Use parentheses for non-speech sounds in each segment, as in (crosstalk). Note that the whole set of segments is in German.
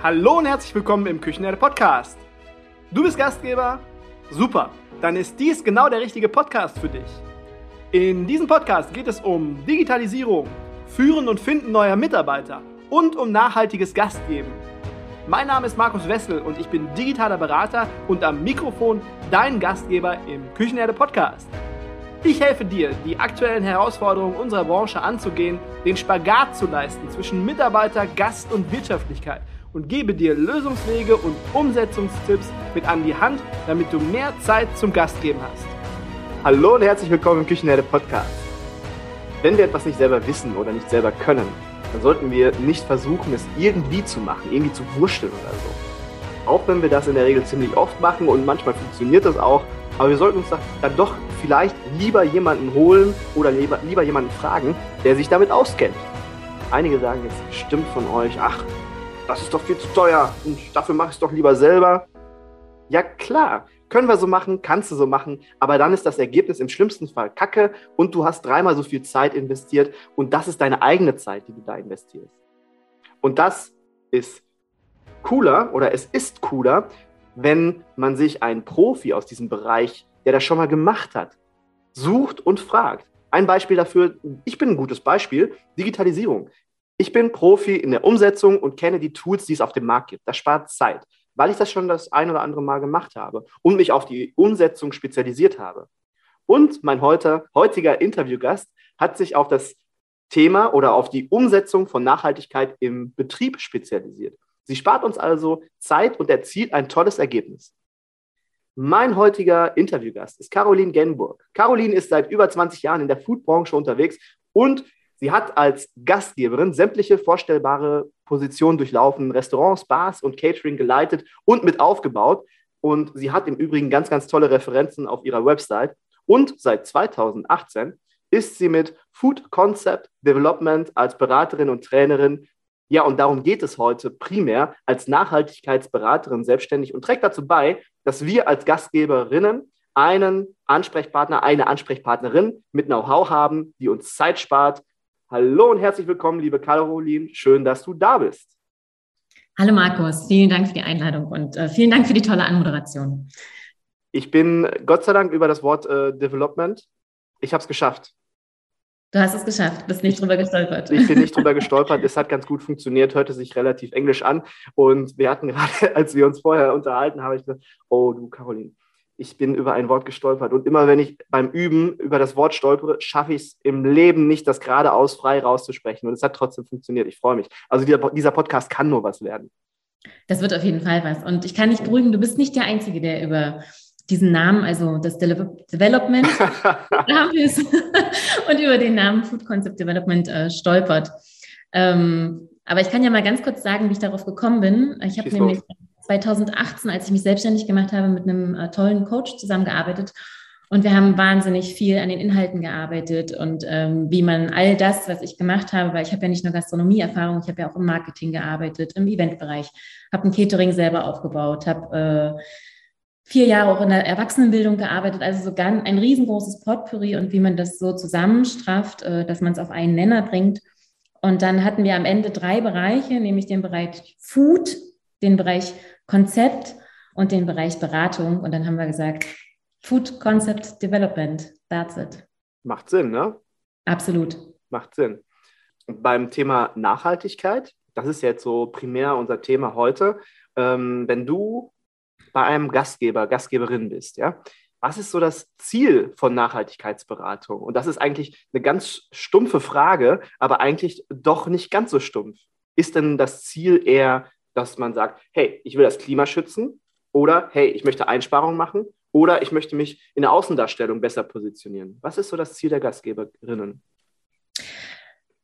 Hallo und herzlich willkommen im Küchenherde Podcast. Du bist Gastgeber? Super, dann ist dies genau der richtige Podcast für dich. In diesem Podcast geht es um Digitalisierung, Führen und Finden neuer Mitarbeiter und um nachhaltiges Gastgeben. Mein Name ist Markus Wessel und ich bin digitaler Berater und am Mikrofon dein Gastgeber im Küchenherde Podcast. Ich helfe dir, die aktuellen Herausforderungen unserer Branche anzugehen, den Spagat zu leisten zwischen Mitarbeiter, Gast und Wirtschaftlichkeit und gebe dir Lösungswege und Umsetzungstipps mit an die Hand, damit du mehr Zeit zum Gastgeben hast. Hallo und herzlich willkommen im Küchenherde Podcast. Wenn wir etwas nicht selber wissen oder nicht selber können, dann sollten wir nicht versuchen, es irgendwie zu machen, irgendwie zu wursteln oder so. Auch wenn wir das in der Regel ziemlich oft machen und manchmal funktioniert das auch, aber wir sollten uns dann doch vielleicht lieber jemanden holen oder lieber, lieber jemanden fragen, der sich damit auskennt. Einige sagen jetzt bestimmt von euch, ach, das ist doch viel zu teuer und dafür mache ich es doch lieber selber. Ja klar, können wir so machen, kannst du so machen, aber dann ist das Ergebnis im schlimmsten Fall Kacke und du hast dreimal so viel Zeit investiert und das ist deine eigene Zeit, die du da investierst. Und das ist cooler oder es ist cooler, wenn man sich einen Profi aus diesem Bereich, der das schon mal gemacht hat, sucht und fragt. Ein Beispiel dafür, ich bin ein gutes Beispiel, Digitalisierung. Ich bin Profi in der Umsetzung und kenne die Tools, die es auf dem Markt gibt. Das spart Zeit weil ich das schon das ein oder andere Mal gemacht habe und mich auf die Umsetzung spezialisiert habe. Und mein heute, heutiger Interviewgast hat sich auf das Thema oder auf die Umsetzung von Nachhaltigkeit im Betrieb spezialisiert. Sie spart uns also Zeit und erzielt ein tolles Ergebnis. Mein heutiger Interviewgast ist Caroline Genburg. Caroline ist seit über 20 Jahren in der Foodbranche unterwegs und Sie hat als Gastgeberin sämtliche vorstellbare Positionen durchlaufen, Restaurants, Bars und Catering geleitet und mit aufgebaut. Und sie hat im Übrigen ganz, ganz tolle Referenzen auf ihrer Website. Und seit 2018 ist sie mit Food Concept Development als Beraterin und Trainerin. Ja, und darum geht es heute primär als Nachhaltigkeitsberaterin selbstständig und trägt dazu bei, dass wir als Gastgeberinnen einen Ansprechpartner, eine Ansprechpartnerin mit Know-how haben, die uns Zeit spart, Hallo und herzlich willkommen, liebe Caroline. Schön, dass du da bist. Hallo Markus, vielen Dank für die Einladung und äh, vielen Dank für die tolle Anmoderation. Ich bin Gott sei Dank über das Wort äh, Development. Ich habe es geschafft. Du hast es geschafft, bist nicht drüber gestolpert. Ich bin nicht drüber (laughs) gestolpert. Es hat ganz gut funktioniert, hörte sich relativ englisch an. Und wir hatten gerade, (laughs) als wir uns vorher unterhalten, habe ich gesagt, oh du Caroline, ich bin über ein Wort gestolpert. Und immer wenn ich beim Üben über das Wort stolpere, schaffe ich es im Leben nicht, das geradeaus frei rauszusprechen. Und es hat trotzdem funktioniert. Ich freue mich. Also dieser, dieser Podcast kann nur was werden. Das wird auf jeden Fall was. Und ich kann dich beruhigen, du bist nicht der Einzige, der über diesen Namen, also das De Development (laughs) (laughs) und über den Namen Food Concept Development äh, stolpert. Ähm, aber ich kann ja mal ganz kurz sagen, wie ich darauf gekommen bin. Ich habe nämlich 2018, als ich mich selbstständig gemacht habe, mit einem äh, tollen Coach zusammengearbeitet. Und wir haben wahnsinnig viel an den Inhalten gearbeitet und ähm, wie man all das, was ich gemacht habe, weil ich habe ja nicht nur Gastronomieerfahrung, ich habe ja auch im Marketing gearbeitet, im Eventbereich, habe ein Catering selber aufgebaut, habe äh, vier Jahre auch in der Erwachsenenbildung gearbeitet, also so ganz ein riesengroßes Potpourri und wie man das so zusammenstrafft, äh, dass man es auf einen Nenner bringt. Und dann hatten wir am Ende drei Bereiche, nämlich den Bereich Food, den Bereich Konzept und den Bereich Beratung. Und dann haben wir gesagt, Food Concept Development, that's it. Macht Sinn, ne? Absolut. Macht Sinn. beim Thema Nachhaltigkeit, das ist jetzt so primär unser Thema heute. Ähm, wenn du bei einem Gastgeber, Gastgeberin bist, ja, was ist so das Ziel von Nachhaltigkeitsberatung? Und das ist eigentlich eine ganz stumpfe Frage, aber eigentlich doch nicht ganz so stumpf. Ist denn das Ziel eher dass man sagt, hey, ich will das Klima schützen oder hey, ich möchte Einsparungen machen oder ich möchte mich in der Außendarstellung besser positionieren. Was ist so das Ziel der Gastgeberinnen?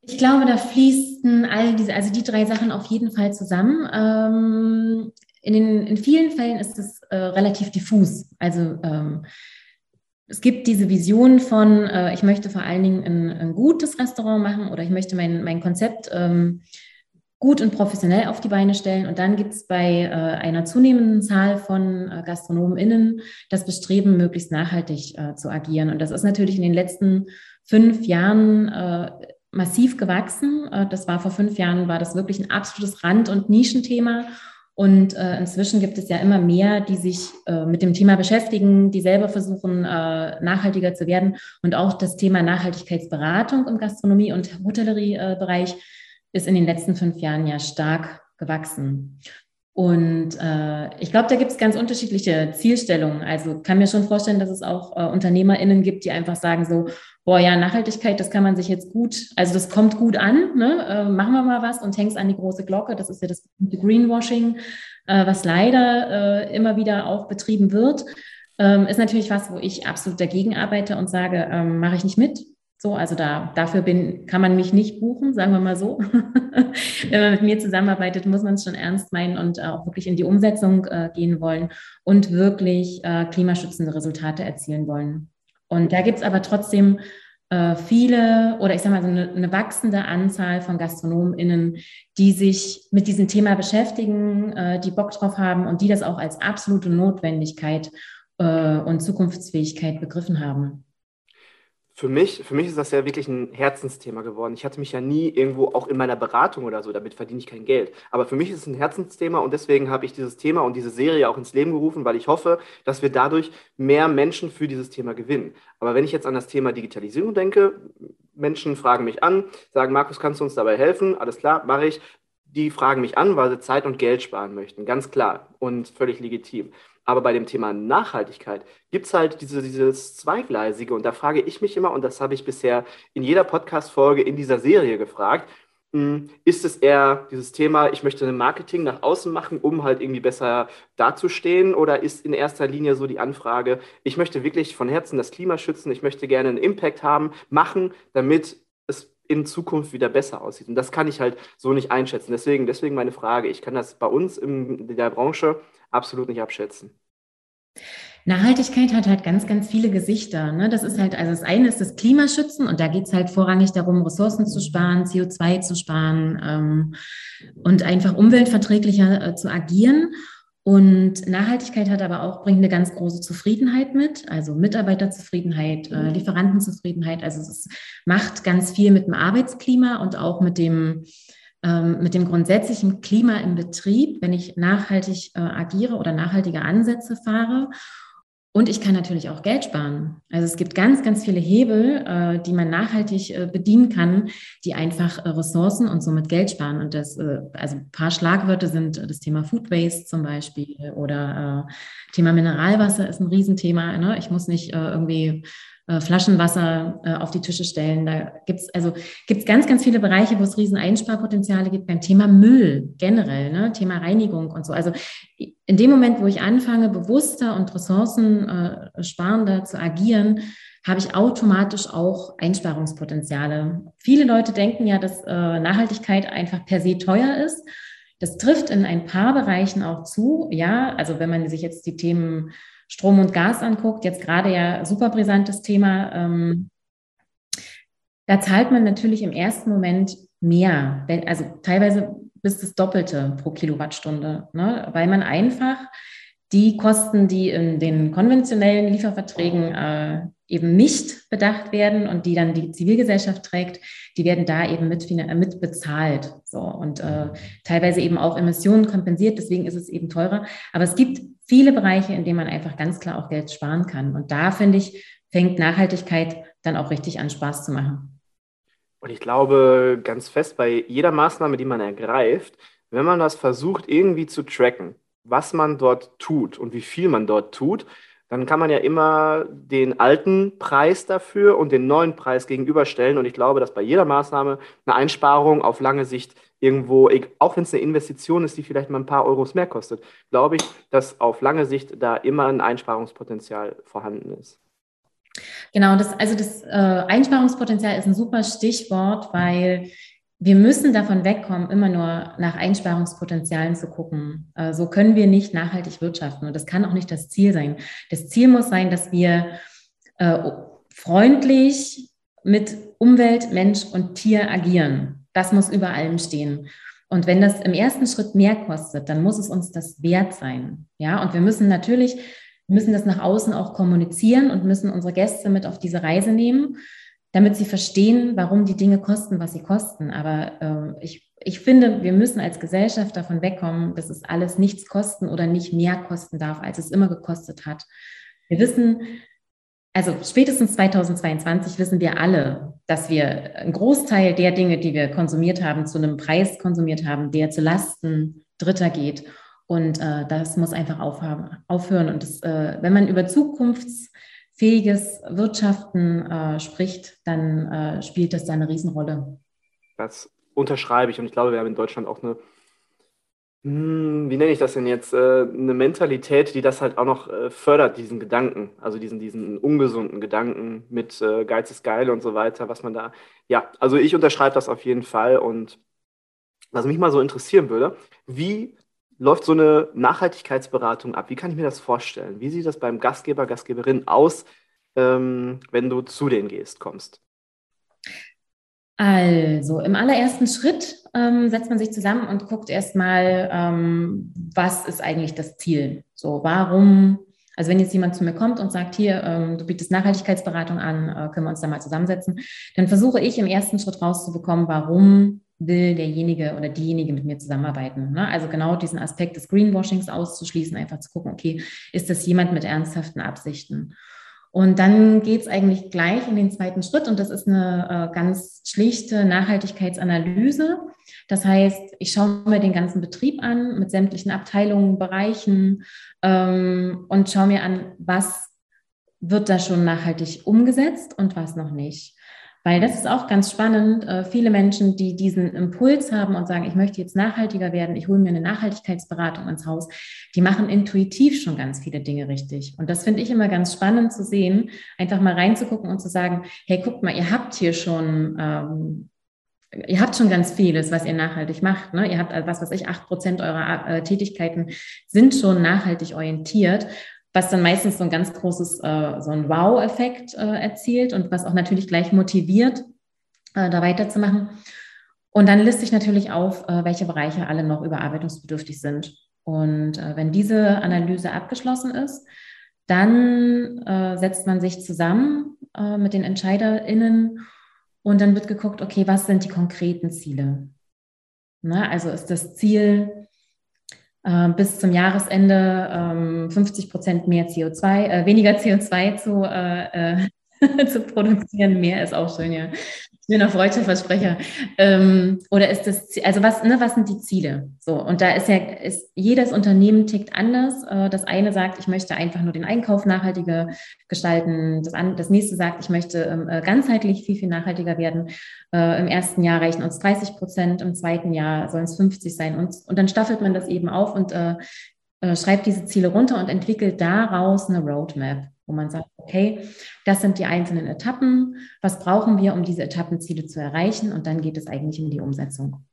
Ich glaube, da fließen all diese, also die drei Sachen auf jeden Fall zusammen. Ähm, in, den, in vielen Fällen ist es äh, relativ diffus. Also ähm, es gibt diese Vision von, äh, ich möchte vor allen Dingen ein, ein, gutes Restaurant machen oder ich möchte mein, mein Konzept ähm, gut und professionell auf die Beine stellen. Und dann gibt es bei äh, einer zunehmenden Zahl von äh, GastronomInnen das Bestreben, möglichst nachhaltig äh, zu agieren. Und das ist natürlich in den letzten fünf Jahren äh, massiv gewachsen. Äh, das war vor fünf Jahren, war das wirklich ein absolutes Rand- und Nischenthema. Und äh, inzwischen gibt es ja immer mehr, die sich mit dem Thema beschäftigen, die selber versuchen, nachhaltiger zu werden. Und auch das Thema Nachhaltigkeitsberatung im Gastronomie- und Hotelleriebereich ist in den letzten fünf Jahren ja stark gewachsen. Und äh, ich glaube, da gibt es ganz unterschiedliche Zielstellungen. Also kann mir schon vorstellen, dass es auch äh, UnternehmerInnen gibt, die einfach sagen so, boah, ja, Nachhaltigkeit, das kann man sich jetzt gut, also das kommt gut an, ne? äh, machen wir mal was und hängst an die große Glocke. Das ist ja das Greenwashing, äh, was leider äh, immer wieder auch betrieben wird. Ähm, ist natürlich was, wo ich absolut dagegen arbeite und sage, ähm, mache ich nicht mit. So, also da, dafür bin, kann man mich nicht buchen, sagen wir mal so. (laughs) Wenn man mit mir zusammenarbeitet, muss man es schon ernst meinen und auch wirklich in die Umsetzung äh, gehen wollen und wirklich äh, klimaschützende Resultate erzielen wollen. Und da gibt es aber trotzdem äh, viele oder ich sage mal so eine, eine, wachsende Anzahl von GastronomInnen, die sich mit diesem Thema beschäftigen, äh, die Bock drauf haben und die das auch als absolute Notwendigkeit äh, und Zukunftsfähigkeit begriffen haben für mich, für mich ist das ja wirklich ein Herzensthema geworden. Ich hatte mich ja nie irgendwo, auch in meiner Beratung oder so, damit verdiene ich kein Geld. Aber für mich ist es ein Herzensthema und deswegen habe ich dieses Thema und diese Serie auch ins Leben gerufen, weil ich hoffe, dass wir dadurch mehr Menschen für dieses Thema gewinnen. Aber wenn ich jetzt an das Thema Digitalisierung denke, Menschen fragen mich an, sagen, Markus, kannst du uns dabei helfen? Alles klar, mache ich. Die fragen mich an, weil sie Zeit und Geld sparen möchten. Ganz klar und völlig legitim. Aber bei dem Thema Nachhaltigkeit gibt es halt diese, dieses Zweigleisige. Und da frage ich mich immer, und das habe ich bisher in jeder Podcast-Folge in dieser Serie gefragt, hm, ist es eher dieses Thema, ich möchte ein Marketing nach außen machen, um halt irgendwie besser dazustehen? Oder ist in erster Linie so die Anfrage, ich möchte wirklich von Herzen das Klima schützen, ich möchte gerne einen Impact haben, machen, damit in Zukunft wieder besser aussieht? Und das kann ich halt so nicht einschätzen. Deswegen, deswegen meine Frage. Ich kann das bei uns in der Branche absolut nicht abschätzen. Nachhaltigkeit hat halt ganz, ganz viele Gesichter. Ne? Das ist halt, also das eine ist das Klimaschützen und da geht es halt vorrangig darum, Ressourcen zu sparen, CO2 zu sparen ähm, und einfach umweltverträglicher äh, zu agieren. Und Nachhaltigkeit hat aber auch, bringt eine ganz große Zufriedenheit mit, also Mitarbeiterzufriedenheit, äh, Lieferantenzufriedenheit. Also es macht ganz viel mit dem Arbeitsklima und auch mit dem ähm, mit dem grundsätzlichen Klima im Betrieb, wenn ich nachhaltig äh, agiere oder nachhaltige Ansätze fahre. Und ich kann natürlich auch Geld sparen. Also es gibt ganz, ganz viele Hebel, äh, die man nachhaltig äh, bedienen kann, die einfach äh, Ressourcen und somit Geld sparen. Und das, also ein paar Schlagwörter sind das Thema Food Waste zum Beispiel oder Thema Mineralwasser ist ein Riesenthema. Ne? Ich muss nicht irgendwie äh, Flaschenwasser äh, auf die Tische stellen. Da gibt es also gibt's ganz, ganz viele Bereiche, wo es riesen Einsparpotenziale gibt beim Thema Müll generell, ne? Thema Reinigung und so. Also in dem Moment, wo ich anfange, bewusster und ressourcensparender zu agieren, habe ich automatisch auch Einsparungspotenziale. Viele Leute denken ja, dass äh, Nachhaltigkeit einfach per se teuer ist. Das trifft in ein paar Bereichen auch zu. Ja, also wenn man sich jetzt die Themen Strom und Gas anguckt, jetzt gerade ja super brisantes Thema, ähm, da zahlt man natürlich im ersten Moment mehr, also teilweise bis das Doppelte pro Kilowattstunde, ne? weil man einfach die Kosten, die in den konventionellen Lieferverträgen äh, eben nicht bedacht werden und die dann die Zivilgesellschaft trägt, die werden da eben mit, mit bezahlt. So, und äh, teilweise eben auch Emissionen kompensiert, deswegen ist es eben teurer. Aber es gibt viele Bereiche, in denen man einfach ganz klar auch Geld sparen kann. Und da, finde ich, fängt Nachhaltigkeit dann auch richtig an, Spaß zu machen. Und ich glaube ganz fest, bei jeder Maßnahme, die man ergreift, wenn man das versucht irgendwie zu tracken, was man dort tut und wie viel man dort tut, dann kann man ja immer den alten Preis dafür und den neuen Preis gegenüberstellen. Und ich glaube, dass bei jeder Maßnahme eine Einsparung auf lange Sicht irgendwo, auch wenn es eine Investition ist, die vielleicht mal ein paar Euros mehr kostet, glaube ich, dass auf lange Sicht da immer ein Einsparungspotenzial vorhanden ist. Genau, das, also das äh, Einsparungspotenzial ist ein super Stichwort, weil wir müssen davon wegkommen, immer nur nach Einsparungspotenzialen zu gucken. Äh, so können wir nicht nachhaltig wirtschaften und das kann auch nicht das Ziel sein. Das Ziel muss sein, dass wir äh, freundlich mit Umwelt, Mensch und Tier agieren. Das muss über allem stehen. Und wenn das im ersten Schritt mehr kostet, dann muss es uns das wert sein. Ja, und wir müssen natürlich, müssen das nach außen auch kommunizieren und müssen unsere Gäste mit auf diese Reise nehmen damit sie verstehen, warum die Dinge kosten, was sie kosten. Aber äh, ich, ich finde, wir müssen als Gesellschaft davon wegkommen, dass es alles nichts kosten oder nicht mehr kosten darf, als es immer gekostet hat. Wir wissen, also spätestens 2022 wissen wir alle, dass wir einen Großteil der Dinge, die wir konsumiert haben, zu einem Preis konsumiert haben, der zu Lasten Dritter geht. Und äh, das muss einfach aufhören. Und das, äh, wenn man über zukunftsfähiges Wirtschaften äh, spricht, dann äh, spielt das da eine Riesenrolle. Das unterschreibe ich. Und ich glaube, wir haben in Deutschland auch eine, hm, wie nenne ich das denn jetzt, äh, eine Mentalität, die das halt auch noch äh, fördert, diesen Gedanken, also diesen, diesen ungesunden Gedanken mit Geiz ist geil und so weiter, was man da, ja, also ich unterschreibe das auf jeden Fall. Und was mich mal so interessieren würde, wie läuft so eine Nachhaltigkeitsberatung ab? Wie kann ich mir das vorstellen? Wie sieht das beim Gastgeber, Gastgeberin aus, ähm, wenn du zu denen gehst, kommst? Also im allerersten Schritt ähm, setzt man sich zusammen und guckt erstmal, ähm, was ist eigentlich das Ziel? So, warum? Also wenn jetzt jemand zu mir kommt und sagt, hier, ähm, du bietest Nachhaltigkeitsberatung an, äh, können wir uns da mal zusammensetzen, dann versuche ich im ersten Schritt rauszubekommen, warum will derjenige oder diejenige mit mir zusammenarbeiten. Ne? Also genau diesen Aspekt des Greenwashings auszuschließen, einfach zu gucken, okay, ist das jemand mit ernsthaften Absichten? Und dann geht es eigentlich gleich in den zweiten Schritt und das ist eine äh, ganz schlichte Nachhaltigkeitsanalyse. Das heißt, ich schaue mir den ganzen Betrieb an mit sämtlichen Abteilungen, Bereichen ähm, und schaue mir an, was wird da schon nachhaltig umgesetzt und was noch nicht. Weil das ist auch ganz spannend. Äh, viele Menschen, die diesen Impuls haben und sagen, ich möchte jetzt nachhaltiger werden, ich hole mir eine Nachhaltigkeitsberatung ins Haus, die machen intuitiv schon ganz viele Dinge richtig. Und das finde ich immer ganz spannend zu sehen, einfach mal reinzugucken und zu sagen, hey, guckt mal, ihr habt hier schon ähm, ihr habt schon ganz vieles, was ihr nachhaltig macht. Ne? Ihr habt, äh, was weiß ich, acht Prozent eurer äh, Tätigkeiten sind schon nachhaltig orientiert was dann meistens so ein ganz großes, äh, so ein Wow-Effekt äh, erzielt und was auch natürlich gleich motiviert, äh, da weiterzumachen. Und dann liste ich natürlich auf, äh, welche Bereiche alle noch überarbeitungsbedürftig sind. Und äh, wenn diese Analyse abgeschlossen ist, dann äh, setzt man sich zusammen mit den EntscheiderInnen und dann wird geguckt, okay, was sind die konkreten Ziele? Na, also ist das Ziel, äh, bis zum Jahresende 50 ähm, Prozent mehr CO2, äh, weniger CO2 zu, äh, äh (laughs) zu produzieren. Mehr ist auch schön, ja. Schöner freudscher Versprecher. Ähm, oder ist das, also was, ne, was sind die Ziele? So, und da ist ja, ist, jedes Unternehmen tickt anders. Äh, das eine sagt, ich möchte einfach nur den Einkauf nachhaltiger gestalten. Das, an, das nächste sagt, ich möchte ähm, äh, ganzheitlich viel, viel nachhaltiger werden. Äh, Im ersten Jahr reichen uns 30 Prozent, im zweiten Jahr sollen es 50 sein. Und, und dann staffelt man das eben auf und äh, äh, schreibt diese Ziele runter und entwickelt daraus eine Roadmap wo man sagt, okay, das sind die einzelnen Etappen, was brauchen wir, um diese Etappenziele zu erreichen und dann geht es eigentlich um die Umsetzung.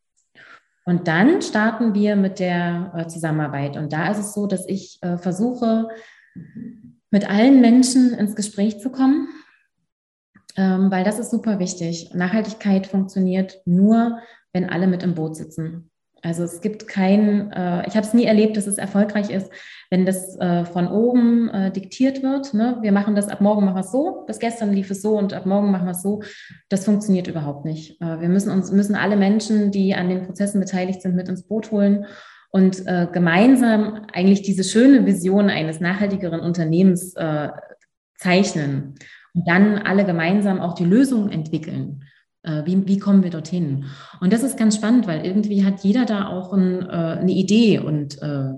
Und dann starten wir mit der äh, Zusammenarbeit und da ist es so, dass ich äh, versuche, mit allen Menschen ins Gespräch zu kommen, ähm, weil das ist super wichtig. Nachhaltigkeit funktioniert nur, wenn alle mit im Boot sitzen. Also es gibt kein, äh, ich habe es nie erlebt, dass es erfolgreich ist, wenn das äh, von oben äh, diktiert wird. Ne? Wir machen das ab morgen machen wir es so, bis gestern lief es so und ab morgen machen wir es so. Das funktioniert überhaupt nicht. Äh, wir müssen uns müssen alle Menschen, die an den Prozessen beteiligt sind, mit ins Boot holen und äh, gemeinsam eigentlich diese schöne Vision eines nachhaltigeren Unternehmens äh, zeichnen und dann alle gemeinsam auch die Lösungen entwickeln. Äh, wie, wie kommen wir dorthin? Und das ist ganz spannend, weil irgendwie hat jeder da auch ein, äh, eine Idee und äh,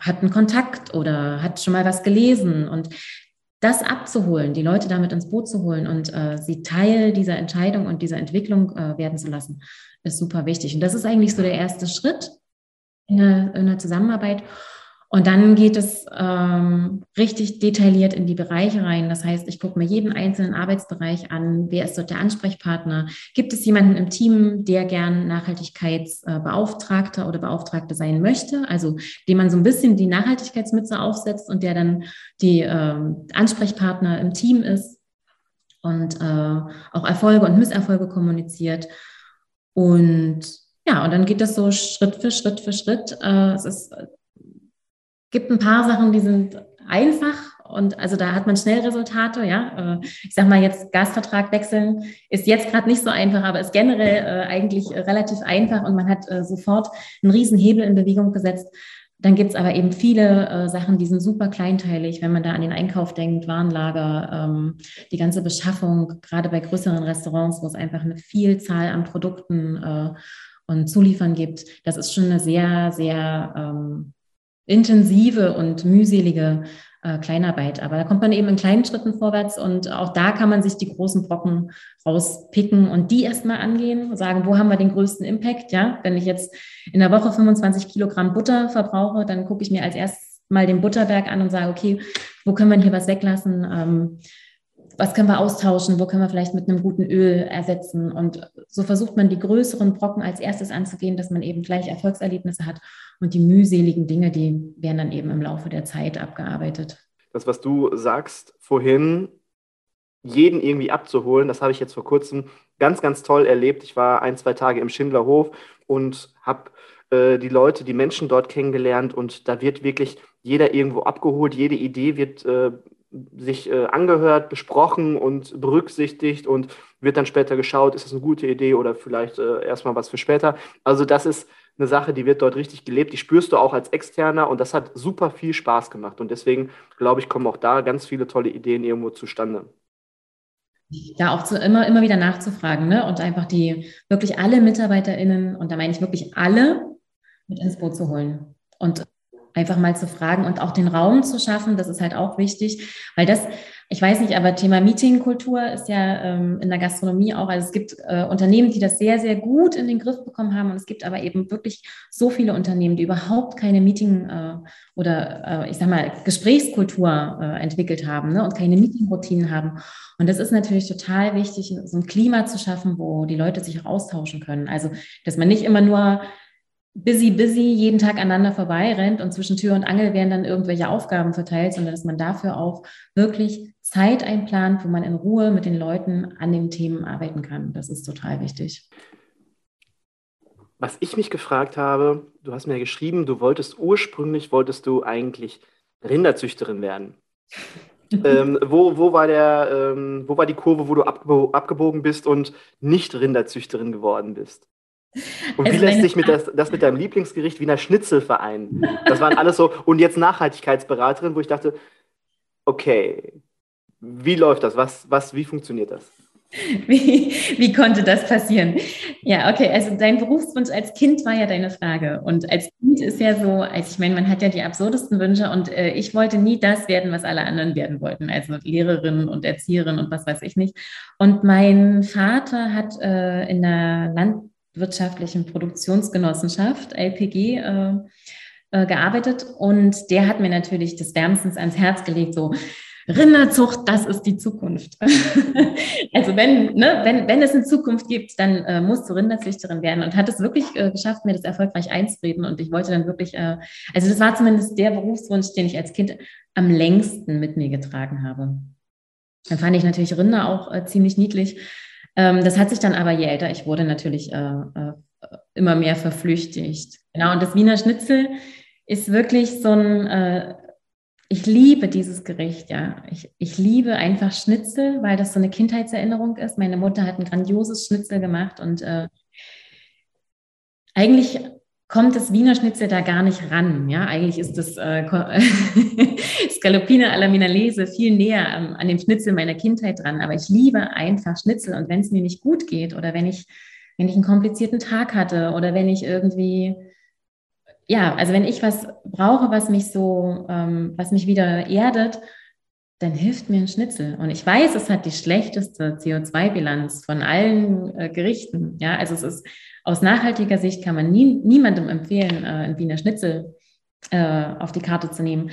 hat einen Kontakt oder hat schon mal was gelesen. Und das abzuholen, die Leute damit ins Boot zu holen und sie Teil dieser Entscheidung und dieser Entwicklung werden zu lassen, ist super wichtig. Und das ist eigentlich so der erste Schritt in der, in der Zusammenarbeit. Und dann geht es ähm, richtig detailliert in die Bereiche rein. Das heißt, ich gucke mir jeden einzelnen Arbeitsbereich an. Wer ist dort der Ansprechpartner? Gibt es jemanden im Team, der gern Nachhaltigkeitsbeauftragter oder Beauftragte sein möchte? Also dem man so ein bisschen die Nachhaltigkeitsmütze aufsetzt und der dann die ähm, Ansprechpartner im Team ist und äh, auch Erfolge und Misserfolge kommuniziert. Und ja, und dann geht das so Schritt für Schritt für Schritt. Äh, es ist gibt ein paar Sachen, die sind einfach und also da hat man schnell Resultate, ja. Äh, ich sag mal jetzt Gasvertrag wechseln ist jetzt gerade nicht so einfach, aber ist generell äh, eigentlich relativ einfach und man hat äh, sofort einen riesen Hebel in Bewegung gesetzt. Dann gibt es aber eben viele äh, Sachen, die sind super kleinteilig, wenn man da an den Einkauf denkt, Warenlager, ähm, die ganze Beschaffung, gerade bei größeren Restaurants, wo es einfach eine Vielzahl an Produkten äh, und Zuliefern gibt. Das ist schon eine sehr, sehr ähm, intensive und mühselige äh, Kleinarbeit. Aber da kommt man eben in kleinen Schritten vorwärts und auch da kann man sich die großen Brocken rauspicken und die erstmal angehen, sagen, wo haben wir den größten Impact? Ja, wenn ich jetzt in der Woche 25 Kilogramm Butter verbrauche, dann gucke ich mir als erstes mal den Butterberg an und sage, okay, wo können wir hier was weglassen? Ähm, was können wir austauschen, wo können wir vielleicht mit einem guten Öl ersetzen. Und so versucht man die größeren Brocken als erstes anzugehen, dass man eben gleich Erfolgserlebnisse hat. Und die mühseligen Dinge, die werden dann eben im Laufe der Zeit abgearbeitet. Das, was du sagst vorhin, jeden irgendwie abzuholen, das habe ich jetzt vor kurzem ganz, ganz toll erlebt. Ich war ein, zwei Tage im Schindlerhof und habe äh, die Leute, die Menschen dort kennengelernt und da wird wirklich jeder irgendwo abgeholt, jede Idee wird äh, sich äh, angehört, besprochen und berücksichtigt und wird dann später geschaut, ist das eine gute Idee oder vielleicht äh, erstmal was für später. Also das ist eine Sache, die wird dort richtig gelebt, die spürst du auch als Externer und das hat super viel Spaß gemacht und deswegen glaube ich, kommen auch da ganz viele tolle Ideen irgendwo zustande. Da auch zu, immer, immer wieder nachzufragen ne? und einfach die wirklich alle MitarbeiterInnen, und da meine ich wirklich alle, mit ins Boot zu holen. Und einfach mal zu fragen und auch den Raum zu schaffen, das ist halt auch wichtig, weil das, ich weiß nicht, aber Thema Meetingkultur ist ja ähm, in der Gastronomie auch, also es gibt äh, Unternehmen, die das sehr, sehr gut in den Griff bekommen haben und es gibt aber eben wirklich so viele Unternehmen, die überhaupt keine Meeting- äh, oder äh, ich sag mal Gesprächskultur äh, entwickelt haben ne, und keine Meetingroutinen haben. Und das ist natürlich total wichtig, so ein Klima zu schaffen, wo die Leute sich auch austauschen können. Also, dass man nicht immer nur busy, busy jeden Tag aneinander vorbeirennt und zwischen Tür und Angel werden dann irgendwelche Aufgaben verteilt, sondern dass man dafür auch wirklich Zeit einplant, wo man in Ruhe mit den Leuten an den Themen arbeiten kann. Das ist total wichtig. Was ich mich gefragt habe, du hast mir geschrieben, du wolltest ursprünglich, wolltest du eigentlich Rinderzüchterin werden. (laughs) ähm, wo, wo, war der, ähm, wo war die Kurve, wo du abgebogen bist und nicht Rinderzüchterin geworden bist? Und also wie lässt sich mit das, das mit deinem Lieblingsgericht Wiener Schnitzel vereinen? Das waren alles so. Und jetzt Nachhaltigkeitsberaterin, wo ich dachte, okay, wie läuft das? Was, was, wie funktioniert das? (laughs) Wie, wie konnte das passieren? Ja, okay, also dein Berufswunsch als Kind war ja deine Frage. Und als Kind ist ja so, also ich meine, man hat ja die absurdesten Wünsche und äh, ich wollte nie das werden, was alle anderen werden wollten, also Lehrerin und Erzieherin und was weiß ich nicht. Und mein Vater hat äh, in der Land wirtschaftlichen Produktionsgenossenschaft, LPG, äh, äh, gearbeitet. Und der hat mir natürlich das wärmstens ans Herz gelegt, so Rinderzucht, das ist die Zukunft. (laughs) also wenn, ne, wenn, wenn es eine Zukunft gibt, dann äh, musst du Rinderzüchterin werden und hat es wirklich äh, geschafft, mir das erfolgreich einzureden. Und ich wollte dann wirklich, äh, also das war zumindest der Berufswunsch, den ich als Kind am längsten mit mir getragen habe. Dann fand ich natürlich Rinder auch äh, ziemlich niedlich. Ähm, das hat sich dann aber, je älter ich wurde, natürlich äh, äh, immer mehr verflüchtigt. Genau, und das Wiener Schnitzel ist wirklich so ein, äh, ich liebe dieses Gericht, ja. Ich, ich liebe einfach Schnitzel, weil das so eine Kindheitserinnerung ist. Meine Mutter hat ein grandioses Schnitzel gemacht und eigentlich kommt das Wiener Schnitzel da gar nicht ran. Ja, eigentlich ist das äh, (laughs) Scallopine alla Milanese viel näher ähm, an dem Schnitzel meiner Kindheit dran. Aber ich liebe einfach Schnitzel und wenn es mir nicht gut geht oder wenn ich, wenn ich einen komplizierten Tag hatte oder wenn ich irgendwie, ja, also wenn ich was brauche, was mich so, ähm, was mich wieder erdet, dann hilft mir ein Schnitzel. Und ich weiß, es hat die schlechteste CO2-Bilanz von allen äh, Gerichten. Ja, also es ist aus nachhaltiger Sicht kann man nie, niemandem empfehlen, äh, ein Wiener Schnitzel äh, auf die Karte zu nehmen.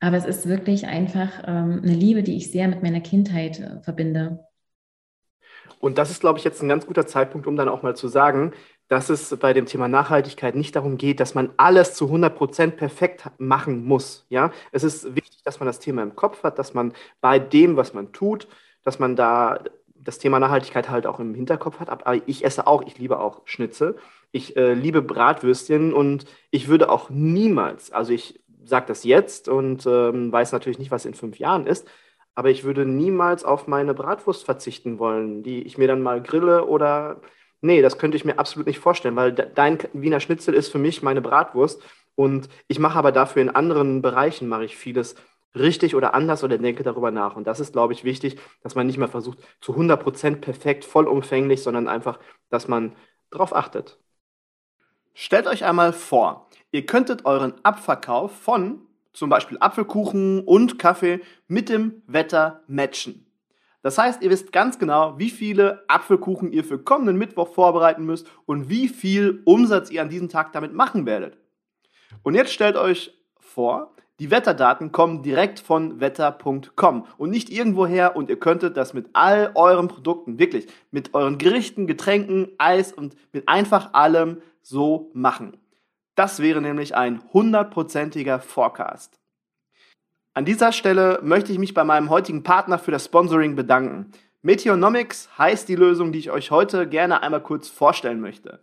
Aber es ist wirklich einfach ähm, eine Liebe, die ich sehr mit meiner Kindheit äh, verbinde. Und das ist, glaube ich, jetzt ein ganz guter Zeitpunkt, um dann auch mal zu sagen, dass es bei dem Thema Nachhaltigkeit nicht darum geht, dass man alles zu 100 Prozent perfekt machen muss. Ja, es ist wichtig, dass man das Thema im Kopf hat, dass man bei dem, was man tut, dass man da das Thema Nachhaltigkeit halt auch im Hinterkopf hat. Aber ich esse auch, ich liebe auch Schnitzel. Ich äh, liebe Bratwürstchen und ich würde auch niemals, also ich sage das jetzt und ähm, weiß natürlich nicht, was in fünf Jahren ist. Aber ich würde niemals auf meine Bratwurst verzichten wollen, die ich mir dann mal grille oder. Nee, das könnte ich mir absolut nicht vorstellen, weil dein Wiener Schnitzel ist für mich meine Bratwurst. Und ich mache aber dafür in anderen Bereichen mache ich vieles richtig oder anders oder denke darüber nach. Und das ist, glaube ich, wichtig, dass man nicht mehr versucht, zu 100% perfekt, vollumfänglich, sondern einfach, dass man darauf achtet. Stellt euch einmal vor, ihr könntet euren Abverkauf von zum Beispiel Apfelkuchen und Kaffee mit dem Wetter matchen. Das heißt, ihr wisst ganz genau, wie viele Apfelkuchen ihr für kommenden Mittwoch vorbereiten müsst und wie viel Umsatz ihr an diesem Tag damit machen werdet. Und jetzt stellt euch vor, die Wetterdaten kommen direkt von wetter.com und nicht irgendwoher und ihr könntet das mit all euren Produkten, wirklich, mit euren Gerichten, Getränken, Eis und mit einfach allem so machen. Das wäre nämlich ein hundertprozentiger Forecast. An dieser Stelle möchte ich mich bei meinem heutigen Partner für das Sponsoring bedanken. Meteonomics heißt die Lösung, die ich euch heute gerne einmal kurz vorstellen möchte.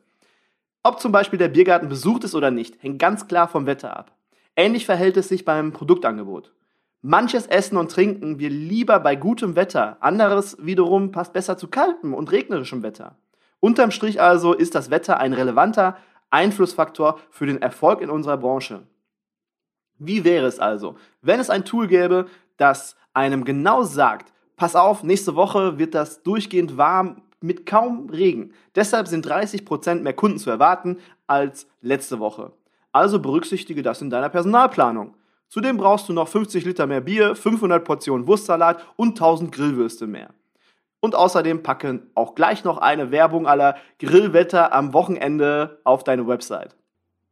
Ob zum Beispiel der Biergarten besucht ist oder nicht, hängt ganz klar vom Wetter ab. Ähnlich verhält es sich beim Produktangebot. Manches Essen und Trinken wir lieber bei gutem Wetter, anderes wiederum passt besser zu kaltem und regnerischem Wetter. Unterm Strich also ist das Wetter ein relevanter Einflussfaktor für den Erfolg in unserer Branche. Wie wäre es also, wenn es ein Tool gäbe, das einem genau sagt, pass auf, nächste Woche wird das durchgehend warm mit kaum Regen. Deshalb sind 30% mehr Kunden zu erwarten als letzte Woche. Also berücksichtige das in deiner Personalplanung. Zudem brauchst du noch 50 Liter mehr Bier, 500 Portionen Wurstsalat und 1000 Grillwürste mehr. Und außerdem packen auch gleich noch eine Werbung aller Grillwetter am Wochenende auf deine Website.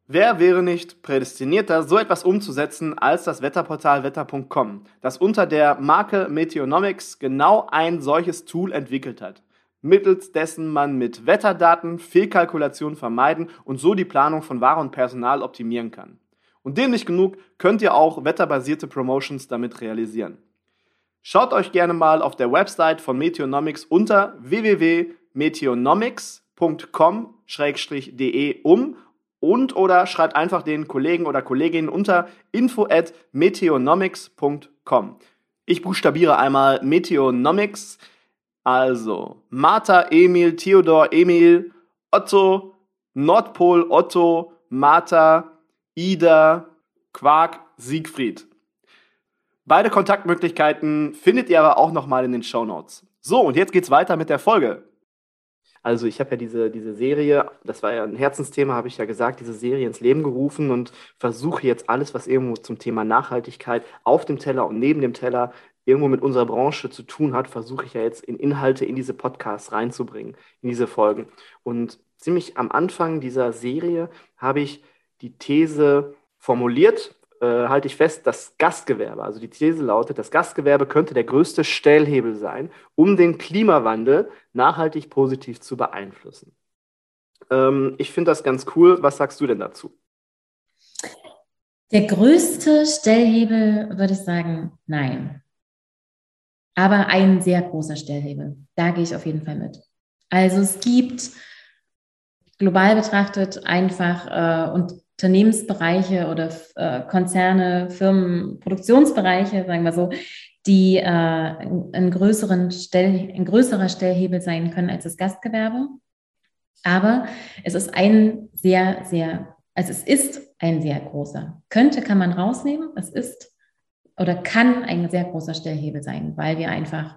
Wer wäre nicht prädestinierter, so etwas umzusetzen als das Wetterportal wetter.com, das unter der Marke Meteonomics genau ein solches Tool entwickelt hat, mittels dessen man mit Wetterdaten Fehlkalkulationen vermeiden und so die Planung von Ware und Personal optimieren kann. Und dem nicht genug, könnt ihr auch wetterbasierte Promotions damit realisieren. Schaut euch gerne mal auf der Website von Meteonomics unter www.meteonomics.com-de um und oder schreibt einfach den Kollegen oder Kolleginnen unter info at meteonomics.com. Ich buchstabiere einmal Meteonomics, also Martha, Emil, Theodor, Emil, Otto, Nordpol, Otto, Martha, Ida, Quark, Siegfried. Beide Kontaktmöglichkeiten findet ihr aber auch nochmal in den Show Notes. So, und jetzt geht's weiter mit der Folge. Also ich habe ja diese, diese Serie, das war ja ein Herzensthema, habe ich ja gesagt, diese Serie ins Leben gerufen und versuche jetzt alles, was irgendwo zum Thema Nachhaltigkeit auf dem Teller und neben dem Teller irgendwo mit unserer Branche zu tun hat, versuche ich ja jetzt in Inhalte in diese Podcasts reinzubringen, in diese Folgen. Und ziemlich am Anfang dieser Serie habe ich die These formuliert, äh, halte ich fest, das Gastgewerbe, also die These lautet, das Gastgewerbe könnte der größte Stellhebel sein, um den Klimawandel nachhaltig positiv zu beeinflussen. Ähm, ich finde das ganz cool. Was sagst du denn dazu? Der größte Stellhebel würde ich sagen, nein. Aber ein sehr großer Stellhebel. Da gehe ich auf jeden Fall mit. Also es gibt global betrachtet einfach äh, Unternehmensbereiche oder äh, Konzerne, Firmen, Produktionsbereiche, sagen wir so, die äh, ein, größeren Stell, ein größerer Stellhebel sein können als das Gastgewerbe. Aber es ist ein sehr, sehr, also es ist ein sehr großer. Könnte kann man rausnehmen, es ist oder kann ein sehr großer Stellhebel sein, weil wir einfach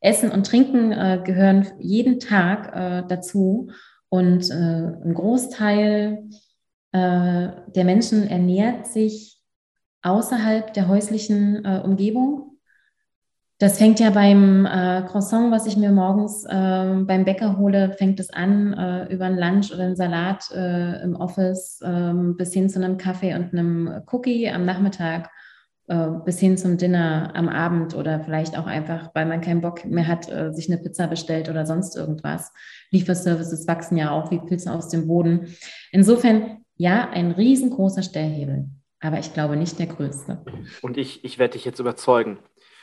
Essen und Trinken äh, gehören jeden Tag äh, dazu und äh, ein Großteil äh, der Menschen ernährt sich außerhalb der häuslichen äh, Umgebung. Das fängt ja beim äh, Croissant, was ich mir morgens beim Bäcker hole, fängt es an über einen Lunch oder einen Salat im Office ähm, bis hin zu einem Kaffee und einem Cookie am Nachmittag bis hin zum Dinner am Abend oder vielleicht auch einfach, weil man keinen Bock mehr hat, sich eine Pizza bestellt oder sonst irgendwas. Lieferservices wachsen ja auch wie Pilze aus dem Boden. Insofern ja, ein riesengroßer Stellhebel, aber ich glaube nicht der größte. Und ich, ich werde dich jetzt überzeugen,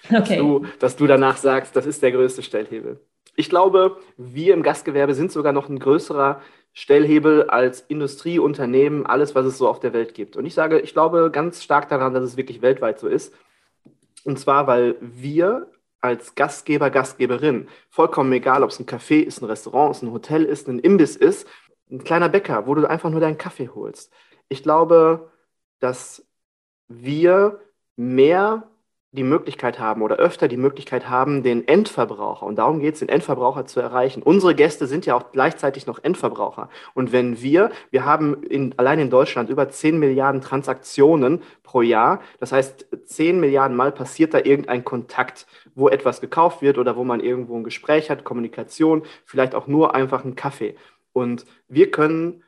okay. dass, du, dass du danach sagst, das ist der größte Stellhebel. Ich glaube, wir im Gastgewerbe sind sogar noch ein größerer Stellhebel als Industrieunternehmen, alles, was es so auf der Welt gibt. Und ich sage, ich glaube ganz stark daran, dass es wirklich weltweit so ist. Und zwar, weil wir als Gastgeber, Gastgeberin, vollkommen egal, ob es ein Café ist, ein Restaurant ist, ein Hotel ist, ein Imbiss ist, ein kleiner Bäcker, wo du einfach nur deinen Kaffee holst. Ich glaube, dass wir mehr die Möglichkeit haben oder öfter die Möglichkeit haben, den Endverbraucher, und darum geht es, den Endverbraucher zu erreichen. Unsere Gäste sind ja auch gleichzeitig noch Endverbraucher. Und wenn wir, wir haben in, allein in Deutschland über 10 Milliarden Transaktionen pro Jahr, das heißt 10 Milliarden Mal passiert da irgendein Kontakt, wo etwas gekauft wird oder wo man irgendwo ein Gespräch hat, Kommunikation, vielleicht auch nur einfach einen Kaffee. Und wir können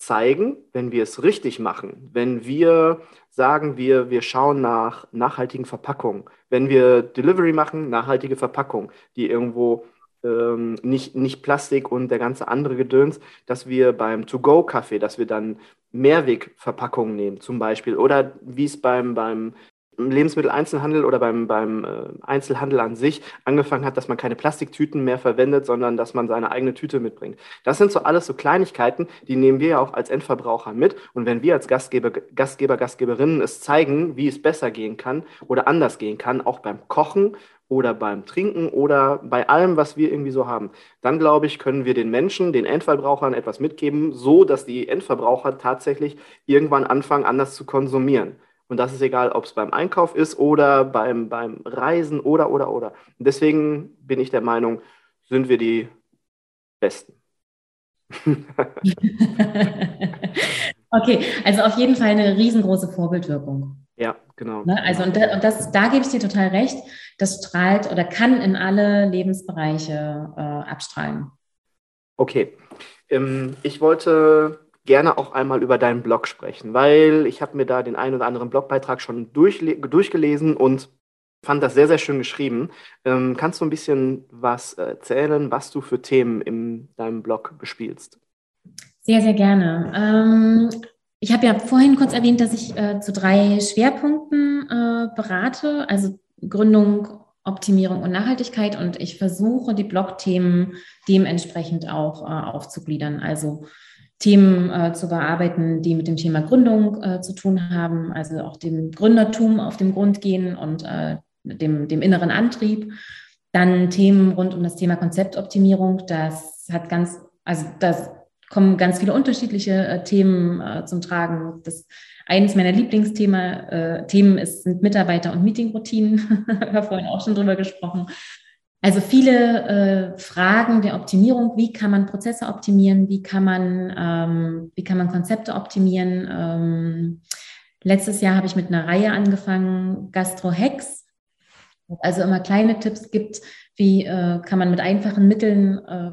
zeigen, wenn wir es richtig machen, wenn wir sagen, wir, wir schauen nach nachhaltigen Verpackungen, wenn wir Delivery machen, nachhaltige Verpackung, die irgendwo ähm, nicht, nicht Plastik und der ganze andere Gedöns, dass wir beim To-Go-Kaffee, dass wir dann Mehrwegverpackungen nehmen zum Beispiel oder wie es beim, beim Lebensmitteleinzelhandel oder beim, beim äh, Einzelhandel an sich angefangen hat, dass man keine Plastiktüten mehr verwendet, sondern dass man seine eigene Tüte mitbringt. Das sind so alles so Kleinigkeiten, die nehmen wir ja auch als Endverbraucher mit. Und wenn wir als Gastgeber, Gastgeber, Gastgeberinnen es zeigen, wie es besser gehen kann oder anders gehen kann, auch beim Kochen oder beim Trinken oder bei allem, was wir irgendwie so haben, dann glaube ich, können wir den Menschen, den Endverbrauchern etwas mitgeben, so dass die Endverbraucher tatsächlich irgendwann anfangen, anders zu konsumieren. Und das ist egal, ob es beim Einkauf ist oder beim, beim Reisen oder, oder, oder. Und deswegen bin ich der Meinung, sind wir die Besten. (laughs) okay, also auf jeden Fall eine riesengroße Vorbildwirkung. Ja, genau. Ne? Also und, da, und das, da gebe ich dir total recht, das strahlt oder kann in alle Lebensbereiche äh, abstrahlen. Okay. Ähm, ich wollte gerne auch einmal über deinen Blog sprechen, weil ich habe mir da den einen oder anderen Blogbeitrag schon durchgelesen und fand das sehr, sehr schön geschrieben. Ähm, kannst du ein bisschen was erzählen, was du für Themen in deinem Blog bespielst? Sehr, sehr gerne. Ähm, ich habe ja vorhin kurz erwähnt, dass ich äh, zu drei Schwerpunkten äh, berate, also Gründung, Optimierung und Nachhaltigkeit. Und ich versuche, die Blog-Themen dementsprechend auch äh, aufzugliedern. Also Themen äh, zu bearbeiten, die mit dem Thema Gründung äh, zu tun haben, also auch dem Gründertum auf den Grund gehen und äh, dem, dem inneren Antrieb. Dann Themen rund um das Thema Konzeptoptimierung. Das hat ganz, also das kommen ganz viele unterschiedliche äh, Themen äh, zum Tragen. Das eines meiner Lieblingsthemen äh, ist, sind Mitarbeiter- und Meetingroutinen. (laughs) Wir haben vorhin auch schon drüber gesprochen. Also viele äh, Fragen der Optimierung, wie kann man Prozesse optimieren, wie kann man, ähm, wie kann man Konzepte optimieren. Ähm, letztes Jahr habe ich mit einer Reihe angefangen, Gastro-Hacks, also immer kleine Tipps gibt, wie äh, kann man mit einfachen Mitteln äh,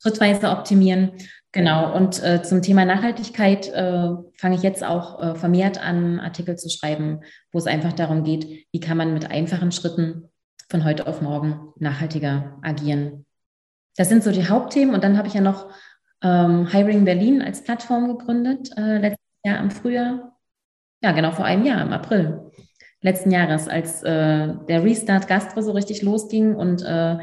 schrittweise optimieren. Genau, und äh, zum Thema Nachhaltigkeit äh, fange ich jetzt auch äh, vermehrt an, Artikel zu schreiben, wo es einfach darum geht, wie kann man mit einfachen Schritten von heute auf morgen nachhaltiger agieren. Das sind so die Hauptthemen. Und dann habe ich ja noch ähm, Hiring Berlin als Plattform gegründet, äh, letztes Jahr im Frühjahr. Ja, genau vor einem Jahr, im April letzten Jahres, als äh, der Restart Gastro so richtig losging und äh,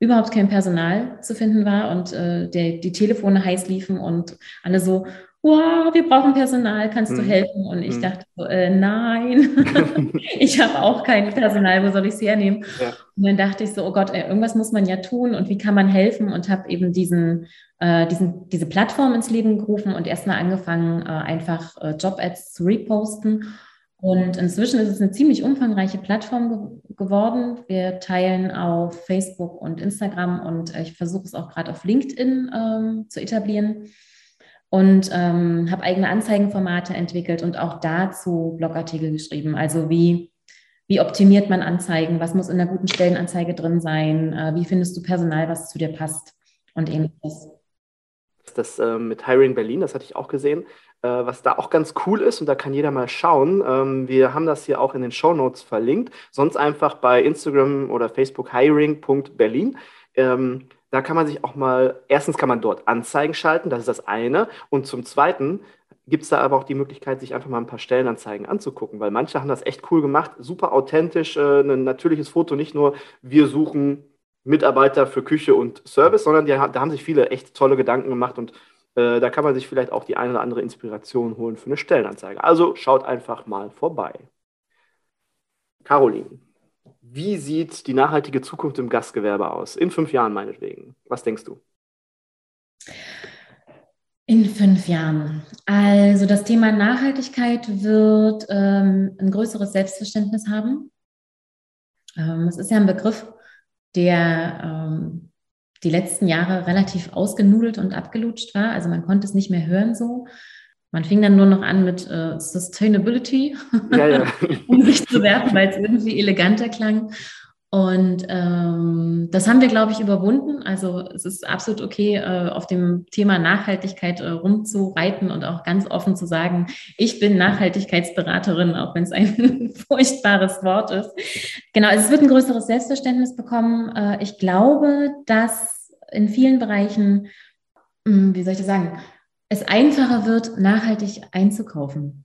überhaupt kein Personal zu finden war und äh, der, die Telefone heiß liefen und alle so, wow, wir brauchen Personal, kannst du hm. helfen? Und ich hm. dachte so, äh, nein, (laughs) (laughs) ich habe auch kein Personal, wo soll ich es hernehmen? Ja. Und dann dachte ich so, oh Gott, ey, irgendwas muss man ja tun und wie kann man helfen? Und habe eben diesen, äh, diesen, diese Plattform ins Leben gerufen und erstmal angefangen, äh, einfach äh, Job-Ads zu reposten. Und inzwischen ist es eine ziemlich umfangreiche Plattform ge geworden. Wir teilen auf Facebook und Instagram und äh, ich versuche es auch gerade auf LinkedIn ähm, zu etablieren und ähm, habe eigene Anzeigenformate entwickelt und auch dazu Blogartikel geschrieben. Also wie, wie optimiert man Anzeigen? Was muss in einer guten Stellenanzeige drin sein? Äh, wie findest du Personal, was zu dir passt? Und ähnliches. Das äh, mit Hiring Berlin, das hatte ich auch gesehen. Äh, was da auch ganz cool ist, und da kann jeder mal schauen, ähm, wir haben das hier auch in den Show Notes verlinkt. Sonst einfach bei Instagram oder Facebook hiring.berlin. Ähm, da kann man sich auch mal, erstens kann man dort Anzeigen schalten, das ist das eine. Und zum Zweiten gibt es da aber auch die Möglichkeit, sich einfach mal ein paar Stellenanzeigen anzugucken, weil manche haben das echt cool gemacht, super authentisch, äh, ein natürliches Foto, nicht nur wir suchen Mitarbeiter für Küche und Service, sondern die, da haben sich viele echt tolle Gedanken gemacht und Äh, da kann man sich vielleicht auch die eine oder andere Inspiration holen für eine Stellenanzeige. Also schaut einfach mal vorbei. Caroline, wie sieht die nachhaltige Zukunft im Gastgewerbe aus? In fünf Jahren meinetwegen. Was denkst du? In fünf Jahren. Also das Thema Nachhaltigkeit wird ähm, ein größeres Selbstverständnis haben. Ähm, es ist ja ein Begriff, der ähm, die letzten Jahre relativ ausgenudelt und abgelutscht war. Also man konnte es nicht mehr hören so. Man fing dann nur noch an mit äh, Sustainability, ja, ja. (laughs) um sich zu werfen, weil es irgendwie eleganter klang. Und ähm, das haben wir, glaube ich, überwunden. Also es ist absolut okay, äh, auf dem Thema Nachhaltigkeit äh, rumzureiten und auch ganz offen zu sagen, ich bin Nachhaltigkeitsberaterin, auch wenn es ein (laughs) furchtbares Wort ist. Genau, also es wird ein größeres Selbstverständnis bekommen. Äh, ich glaube, dass in vielen Bereichen, mh, hm, wie soll ich das sagen, es einfacher wird, nachhaltig einzukaufen.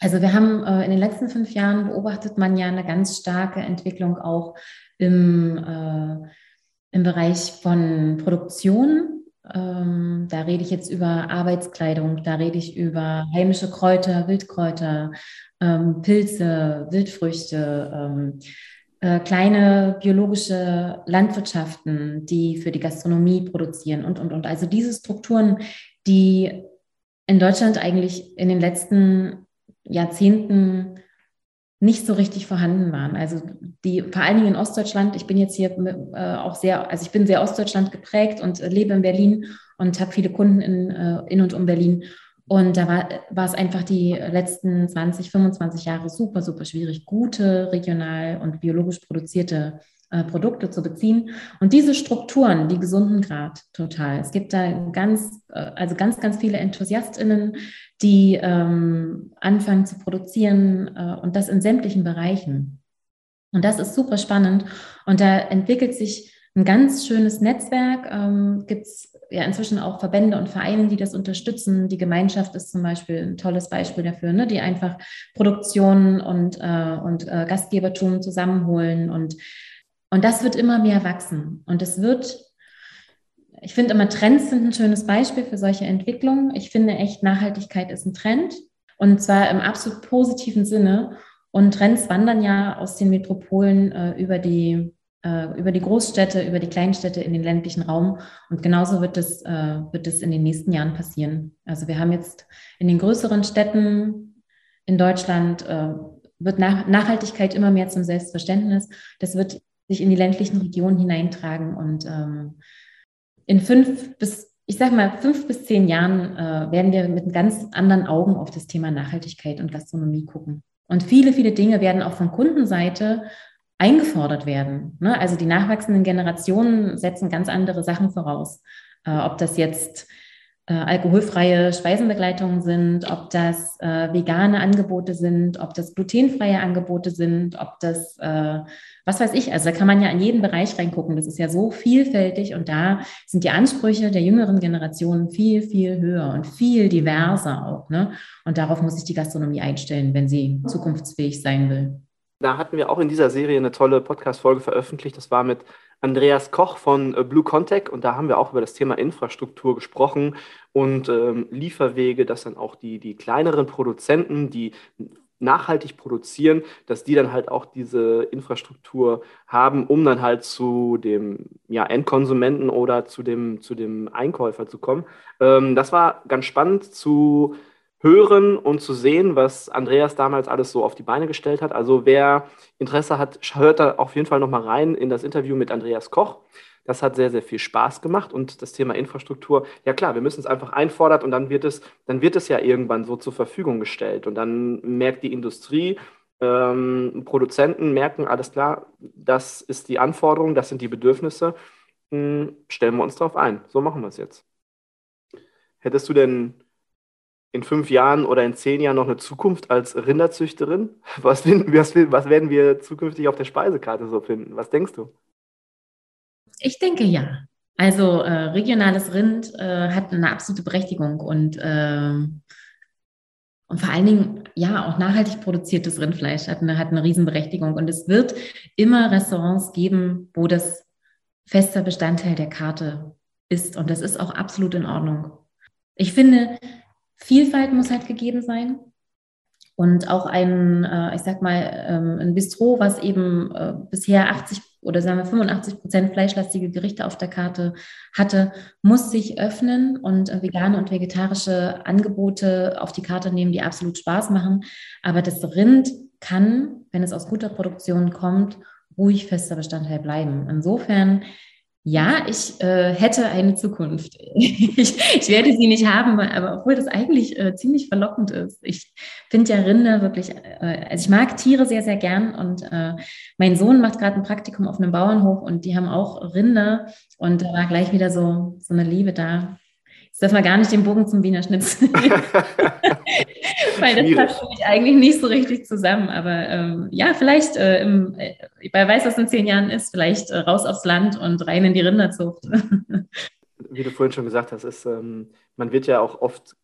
Also wir haben äh, in den letzten fünf Jahren beobachtet man ja eine ganz starke Entwicklung auch im, äh, im Bereich von Produktion. Ähm, da rede ich jetzt über Arbeitskleidung, da rede ich über heimische Kräuter, Wildkräuter, ähm, Pilze, Wildfrüchte, ähm, äh, kleine biologische Landwirtschaften, die für die Gastronomie produzieren und, und, und. Also diese Strukturen, die in Deutschland eigentlich in den letzten Jahrzehnten nicht so richtig vorhanden waren. Also die, vor allen Dingen in Ostdeutschland, ich bin jetzt hier äh, auch sehr, also ich bin sehr Ostdeutschland geprägt und äh, lebe in Berlin und habe viele Kunden in, äh, in und um Berlin. Und da war, war es einfach die letzten 20, 25 Jahre super, super schwierig, gute regional und biologisch produzierte äh, Produkte zu beziehen. Und diese Strukturen, die gesunden Grad total. Es gibt da ganz, äh, also ganz, ganz viele EnthusiastInnen, die ähm, anfangen zu produzieren äh, und das in sämtlichen Bereichen. Und das ist super spannend. Und da entwickelt sich ein ganz schönes Netzwerk. Ähm, Gibt es ja inzwischen auch Verbände und Vereine, die das unterstützen. Die Gemeinschaft ist zum Beispiel ein tolles Beispiel dafür, ne? die einfach Produktion und, äh, und äh, Gastgebertum zusammenholen und und das wird immer mehr wachsen. Und es wird, ich finde immer Trends sind ein schönes Beispiel für solche Entwicklungen. Ich finde echt, Nachhaltigkeit ist ein Trend. Und zwar im absolut positiven Sinne. Und Trends wandern ja aus den Metropolen äh, über die äh, über die Großstädte, über die Kleinstädte in den ländlichen Raum. Und genauso wird es, äh, wird es in den nächsten Jahren passieren. Also wir haben jetzt in den größeren Städten in Deutschland äh, wird Nach Nachhaltigkeit immer mehr zum Selbstverständnis. Das wird sich in die ländlichen Regionen hineintragen und ähm, in fünf bis, ich sag mal, fünf bis zehn Jahren äh, werden wir mit ganz anderen Augen auf das Thema Nachhaltigkeit und Gastronomie gucken. Und viele, viele Dinge werden auch von Kundenseite eingefordert werden. Ne? Also die nachwachsenden Generationen setzen ganz andere Sachen voraus. Äh, ob das jetzt äh, alkoholfreie Speisenbegleitungen sind, ob das äh, vegane Angebote sind, ob das glutenfreie Angebote sind, ob das, äh, was weiß ich, also da kann man ja in jeden Bereich reingucken. Das ist ja so vielfältig und da sind die Ansprüche der jüngeren Generationen viel, viel höher und viel diverser auch. Ne? Und darauf muss sich die Gastronomie einstellen, wenn sie zukunftsfähig sein will. Da hatten wir auch in dieser Serie eine tolle Podcast-Folge veröffentlicht. Das war mit Andreas Koch von äh, Blue Contact und da haben wir auch über das Thema Infrastruktur gesprochen und ähm, Lieferwege, dass dann auch die, die kleineren Produzenten, die nachhaltig produzieren, dass die dann halt auch diese Infrastruktur haben, um dann halt zu dem ja, Endkonsumenten oder zu dem, zu dem Einkäufer zu kommen. Ähm, das war ganz spannend zu hören und zu sehen, was Andreas damals alles so auf die Beine gestellt hat. Also wer Interesse hat, hört da auf jeden Fall nochmal rein in das Interview mit Andreas Koch. Das hat sehr, sehr viel Spaß gemacht und das Thema Infrastruktur, ja klar, wir müssen es einfach einfordern und dann wird es, dann wird es ja irgendwann so zur Verfügung gestellt und dann merkt die Industrie, ähm, Produzenten merken, alles klar, das ist die Anforderung, das sind die Bedürfnisse, hm, stellen wir uns darauf ein. So machen wir es jetzt. Hättest du denn in fünf Jahren oder in zehn Jahren noch eine Zukunft als Rinderzüchterin? Was, was, was werden wir zukünftig auf der Speisekarte so finden? Was denkst du? Ich denke ja. Also äh, regionales Rind äh, hat eine absolute Berechtigung und, äh, und vor allen Dingen ja auch nachhaltig produziertes Rindfleisch hat eine, hat eine Riesenberechtigung. Und es wird immer Restaurants geben, wo das fester Bestandteil der Karte ist. Und das ist auch absolut in Ordnung. Ich finde, Vielfalt muss halt gegeben sein. Und auch ein, äh, ich sag mal, ähm, ein Bistro, was eben äh, bisher 80 oder sagen wir 85 Prozent fleischlastige Gerichte auf der Karte hatte, muss sich öffnen und äh, vegane und vegetarische Angebote auf die Karte nehmen, die absolut Spaß machen. Aber das Rind kann, wenn es aus guter Produktion kommt, ruhig fester Bestandteil bleiben. Insofern ja, ich äh, hätte eine Zukunft. (laughs) ich, ich, werde sie nicht haben, aber obwohl das eigentlich äh, ziemlich verlockend ist. Ich finde ja Rinder wirklich, äh, also ich mag Tiere sehr, sehr gern und äh, mein Sohn macht gerade ein Praktikum auf einem Bauernhof und die haben auch Rinder und da war gleich wieder so, so eine Liebe da. Jetzt dürfen wir gar nicht den Bogen zum Wiener Schnitzel. (laughs) (laughs) Weil das passt für mich eigentlich nicht so richtig zusammen. Aber ähm, ja, vielleicht, äh, im, äh, wer weiß, was in zehn Jahren ist, vielleicht äh, raus aufs Land und rein in die Rinderzucht. (laughs) Wie du vorhin schon gesagt hast, ist, ähm, man wird ja auch oft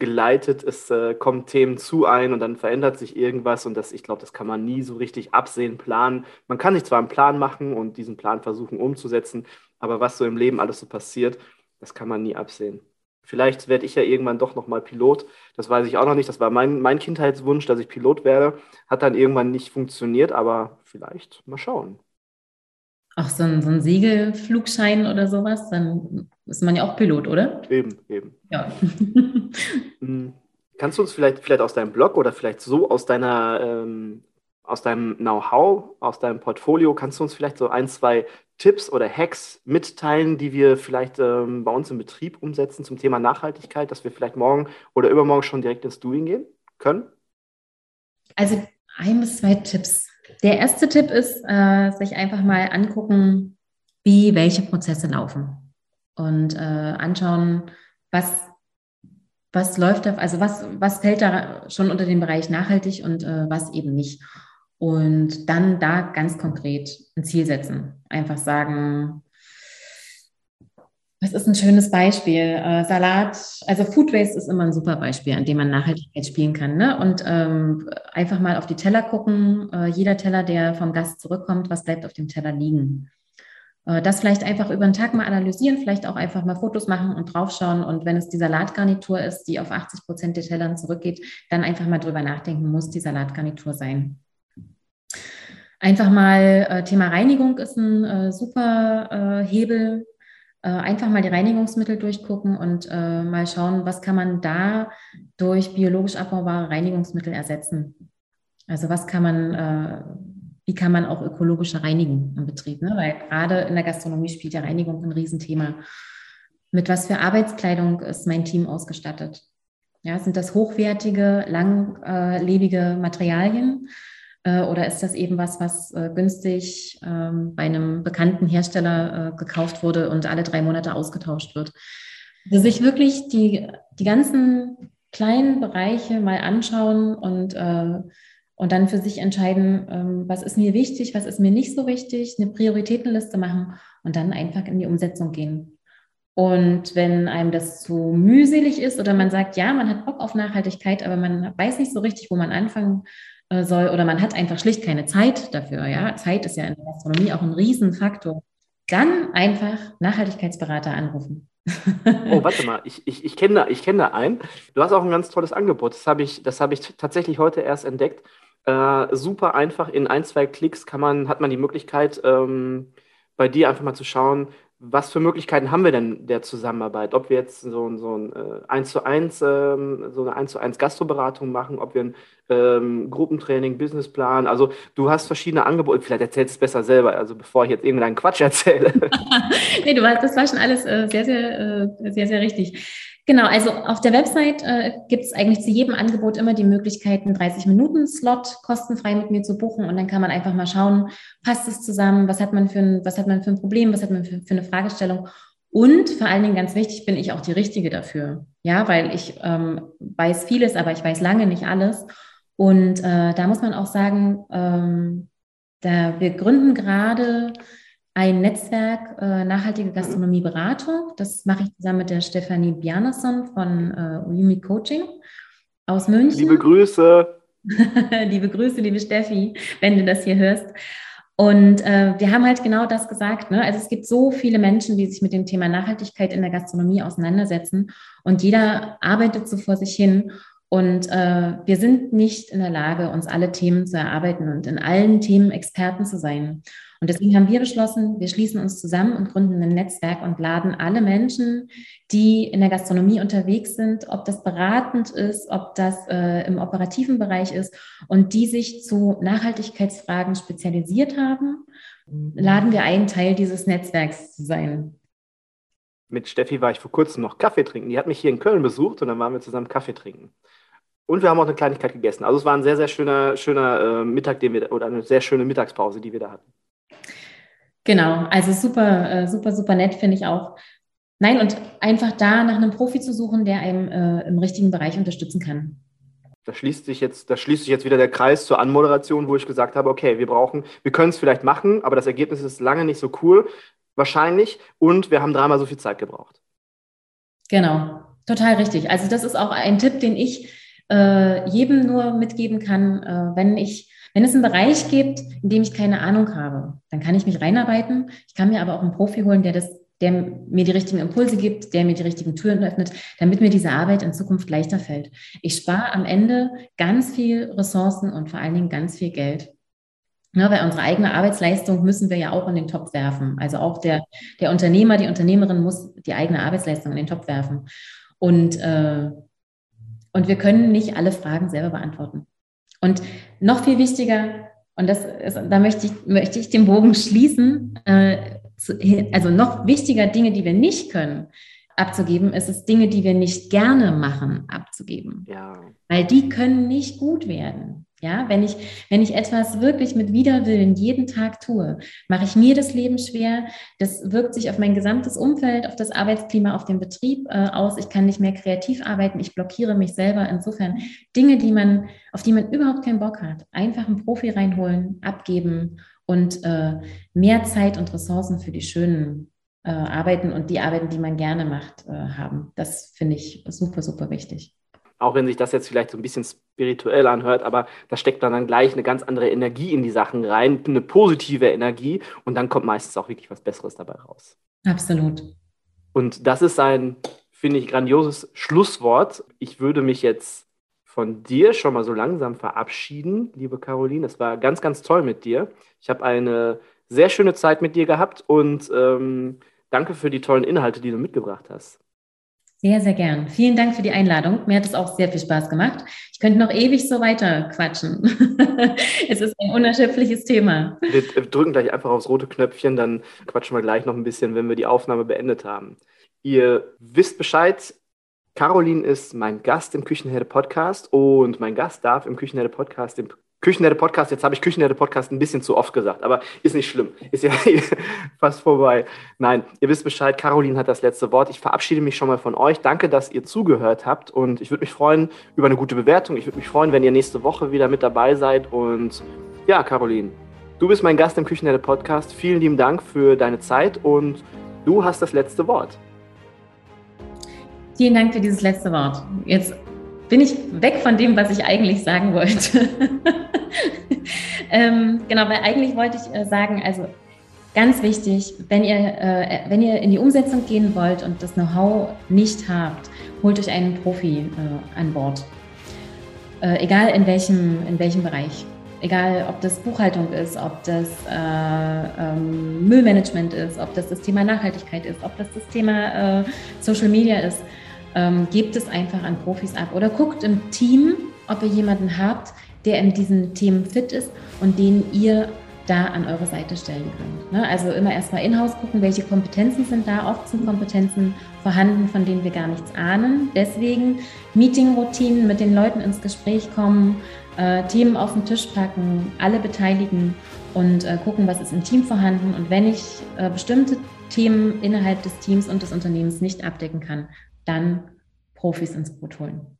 geleitet, es äh, kommen Themen zu ein und dann verändert sich irgendwas und das, ich glaube, das kann man nie so richtig absehen, planen. Man kann sich zwar einen Plan machen und diesen Plan versuchen umzusetzen, aber was so im Leben alles so passiert, das kann man nie absehen. Vielleicht werde ich ja irgendwann doch nochmal Pilot. Das weiß ich auch noch nicht. Das war mein, mein Kindheitswunsch, dass ich Pilot werde. Hat dann irgendwann nicht funktioniert, aber vielleicht mal schauen. Ach, so ein, so ein Segelflugschein oder sowas, dann ist man ja auch Pilot, oder? Eben, eben. Ja. (laughs) Hm. Kannst du uns vielleicht, vielleicht aus deinem Blog oder vielleicht so aus deiner ähm, aus deinem Know-how, aus deinem Portfolio, kannst du uns vielleicht so ein, zwei Tipps oder Hacks mitteilen, die wir vielleicht ähm, bei uns im Betrieb umsetzen zum Thema Nachhaltigkeit, dass wir vielleicht morgen oder übermorgen schon direkt ins Doing gehen können? Also ein bis zwei Tipps. Der erste Tipp ist, äh, sich einfach mal angucken, wie welche Prozesse laufen und äh, anschauen, was was läuft da, also was, was fällt da schon unter den Bereich nachhaltig und äh, was eben nicht. Und dann da ganz konkret ein Ziel setzen. Einfach sagen, was ist ein schönes Beispiel? Äh, Salat, also Food Waste ist immer ein super Beispiel, an dem man Nachhaltigkeit spielen kann. Ne? Und ähm, einfach mal auf die Teller gucken. Äh, jeder Teller, der vom Gast zurückkommt, was bleibt auf dem Teller liegen? Äh, das vielleicht einfach über den Tag mal analysieren, vielleicht auch einfach mal Fotos machen und draufschauen. Und wenn es die Salatgarnitur ist, die auf 80 Prozent der Tellern zurückgeht, dann einfach mal drüber nachdenken, muss die Salatgarnitur sein. Einfach mal äh, Thema Reinigung ist ein äh, super äh, Hebel. Äh, einfach mal die Reinigungsmittel durchgucken und äh, mal schauen, was kann man da durch biologisch abbaubare Reinigungsmittel ersetzen. Also was kann man, äh, wie kann man auch ökologischer reinigen im Betrieb? Ne? Weil gerade in der Gastronomie spielt ja Reinigung ein Riesenthema. Mit was für Arbeitskleidung ist mein Team ausgestattet? Ja, sind das hochwertige, langlebige Materialien? Äh, oder ist das eben was, was äh, günstig ähm, bei einem bekannten Hersteller äh, gekauft wurde und alle drei Monate ausgetauscht wird? Also sich wirklich die, die ganzen kleinen Bereiche mal anschauen und, und dann für sich entscheiden, ähm, was ist mir wichtig, was ist mir nicht so wichtig, eine Prioritätenliste machen und dann einfach in die Umsetzung gehen. Und wenn einem das zu mühselig ist oder man sagt, ja, man hat Bock auf Nachhaltigkeit, aber man weiß nicht so richtig, wo man anfangen äh, soll oder man hat einfach schlicht keine Zeit dafür. Ja, Zeit ist ja in der Gastronomie auch ein Riesenfaktor. Dann einfach Nachhaltigkeitsberater anrufen. oh, warte mal, ich, ich, ich kenne da, kenn da einen. Du hast auch ein ganz tolles Angebot. Das habe ich, hab ich tatsächlich heute erst entdeckt. Äh, super einfach, in ein, zwei Klicks kann man, hat man die Möglichkeit, ähm, bei dir einfach mal zu schauen, was für Möglichkeiten haben wir denn der Zusammenarbeit? Ob wir jetzt so, so ein äh, 1 zu 1, ähm, so eine 1 zu 1 Gastroberatung machen, ob wir ein ähm, Gruppentraining, Businessplan, also du hast verschiedene Angebote, vielleicht erzählst du es besser selber, also bevor ich jetzt irgendeinen Quatsch (laughs) erzähle. (laughs) nee, du, das war schon alles äh, sehr, sehr, äh, sehr, sehr richtig. Genau, also auf der Website äh, gibt es eigentlich zu jedem Angebot immer die Möglichkeit, einen 30-Minuten-Slot kostenfrei mit mir zu buchen und dann kann man einfach mal schauen, passt es zusammen, was hat man für ein, was hat man für ein Problem, was hat man für, für eine Fragestellung und vor allen Dingen ganz wichtig, bin ich auch die Richtige dafür. Ja, weil ich ähm, weiß vieles, aber ich weiß lange nicht alles. Und äh, da muss man auch sagen, ähm, da wir gründen gerade ein Netzwerk äh, nachhaltige Gastronomieberatung. Das mache ich zusammen mit der Stefanie Bjarnason von äh, Uyumi Coaching aus München. Liebe Grüße. (laughs) liebe Grüße, liebe Steffi, wenn du das hier hörst. Und äh, wir haben halt genau das gesagt. Ne? Also es gibt so viele Menschen, die sich mit dem Thema Nachhaltigkeit in der Gastronomie auseinandersetzen und jeder arbeitet so vor sich hin. Und äh, wir sind nicht in der Lage, uns alle Themen zu erarbeiten und in allen Themen Experten zu sein. Und deswegen haben wir beschlossen, wir schließen uns zusammen und gründen ein Netzwerk und laden alle Menschen, die in der Gastronomie unterwegs sind, ob das beratend ist, ob das äh, im operativen Bereich ist und die sich zu Nachhaltigkeitsfragen spezialisiert haben, laden wir ein, Teil dieses Netzwerks zu sein. Mit Steffi war ich vor kurzem noch Kaffee trinken. Die hat mich hier in Köln besucht und dann waren wir zusammen Kaffee trinken. Und wir haben auch eine Kleinigkeit gegessen. Also es war ein sehr, sehr schöner, schöner äh, Mittag, den wir, oder eine sehr schöne Mittagspause, die wir da hatten. Genau, also super, äh, super, super nett finde ich auch. Nein, und einfach da nach einem Profi zu suchen, der einem äh, im richtigen Bereich unterstützen kann. Da schließt sich jetzt, da schließt sich jetzt wieder der Kreis zur Anmoderation, wo ich gesagt habe, okay, wir brauchen, wir können es vielleicht machen, aber das Ergebnis ist lange nicht so cool, wahrscheinlich, und wir haben dreimal so viel Zeit gebraucht. Genau, total richtig. Also das ist auch ein Tipp, den ich äh, jedem nur mitgeben kann, äh, wenn ich wenn es einen Bereich gibt, in dem ich keine Ahnung habe, dann kann ich mich reinarbeiten. Ich kann mir aber auch einen Profi holen, der das der mir die richtigen Impulse gibt, der mir die richtigen Türen öffnet, damit mir diese Arbeit in Zukunft leichter fällt. Ich spare am Ende ganz viel Ressourcen und vor allen Dingen ganz viel Geld. Ja, weil unsere eigene Arbeitsleistung müssen wir ja auch in den Topf werfen. Also auch der, der Unternehmer, die Unternehmerin muss die eigene Arbeitsleistung in den Topf werfen. Und, äh, und wir können nicht alle Fragen selber beantworten. Und noch viel wichtiger, und das ist, da möchte ich, möchte ich den Bogen schließen, äh, zu, also noch wichtiger Dinge, die wir nicht können, abzugeben, ist es Dinge, die wir nicht gerne machen, abzugeben. Ja. Weil die können nicht gut werden. Ja, wenn ich, wenn ich etwas wirklich mit Widerwillen jeden Tag tue, mache ich mir das Leben schwer. Das wirkt sich auf mein gesamtes Umfeld, auf das Arbeitsklima, auf den Betrieb äh, aus. Ich kann nicht mehr kreativ arbeiten. Ich blockiere mich selber. Insofern Dinge, die man, auf die man überhaupt keinen Bock hat, einfach einen Profi reinholen, abgeben und äh, mehr Zeit und Ressourcen für die schönen äh, Arbeiten und die Arbeiten, die man gerne macht, äh, haben. Das finde ich super, super wichtig auch wenn sich das jetzt vielleicht so ein bisschen spirituell anhört, aber da steckt dann, dann gleich eine ganz andere Energie in die Sachen rein, eine positive Energie und dann kommt meistens auch wirklich was Besseres dabei raus. Absolut. Und das ist ein, finde ich, grandioses Schlusswort. Ich würde mich jetzt von dir schon mal so langsam verabschieden, liebe Caroline. Es war ganz, ganz toll mit dir. Ich habe eine sehr schöne Zeit mit dir gehabt und ähm, danke für die tollen Inhalte, die du mitgebracht hast. Sehr, sehr gern. Vielen Dank für die Einladung. Mir hat es auch sehr viel Spaß gemacht. Ich könnte noch ewig so weiter quatschen. (laughs) es ist ein unerschöpfliches Thema. Wir drücken gleich einfach aufs rote Knöpfchen, dann quatschen wir gleich noch ein bisschen, wenn wir die Aufnahme beendet haben. Ihr wisst Bescheid, Caroline ist mein Gast im Küchenherde Podcast und mein Gast darf im Küchenherde Podcast im Küchenherde Podcast, jetzt habe ich Küchenherde Podcast ein bisschen zu oft gesagt, aber ist nicht schlimm. Ist ja (laughs) fast vorbei. Nein, ihr wisst Bescheid, Caroline hat das letzte Wort. Ich verabschiede mich schon mal von euch. Danke, dass ihr zugehört habt und ich würde mich freuen über eine gute Bewertung. Ich würde mich freuen, wenn ihr nächste Woche wieder mit dabei seid und ja, Caroline, du bist mein Gast im Küchenherde Podcast. Vielen lieben Dank für deine Zeit und du hast das letzte Wort. Vielen Dank für dieses letzte Wort. Jetzt bin ich weg von dem, was ich eigentlich sagen wollte. (laughs) ähm, genau, weil eigentlich wollte ich äh, sagen, also ganz wichtig, wenn ihr, äh, wenn ihr in die Umsetzung gehen wollt und das Know-how nicht habt, holt euch einen Profi äh, an Bord. Äh, egal in welchem, in welchem Bereich. Egal, ob das Buchhaltung ist, ob das äh, ähm, Müllmanagement ist, ob das das Thema Nachhaltigkeit ist, ob das das Thema äh, Social Media ist ähm, gebt es einfach an Profis ab oder guckt im Team, ob ihr jemanden habt, der in diesen Themen fit ist und den ihr da an eure Seite stellen könnt. Ne? Also immer erstmal in-house gucken, welche Kompetenzen sind da. Oft sind Kompetenzen vorhanden, von denen wir gar nichts ahnen. Deswegen Meeting-Routinen mit den Leuten ins Gespräch kommen, äh, Themen auf den Tisch packen, alle beteiligen und äh, gucken, was ist im Team vorhanden. Und wenn ich äh, bestimmte Themen innerhalb des Teams und des Unternehmens nicht abdecken kann, dann Profis ins Boot holen.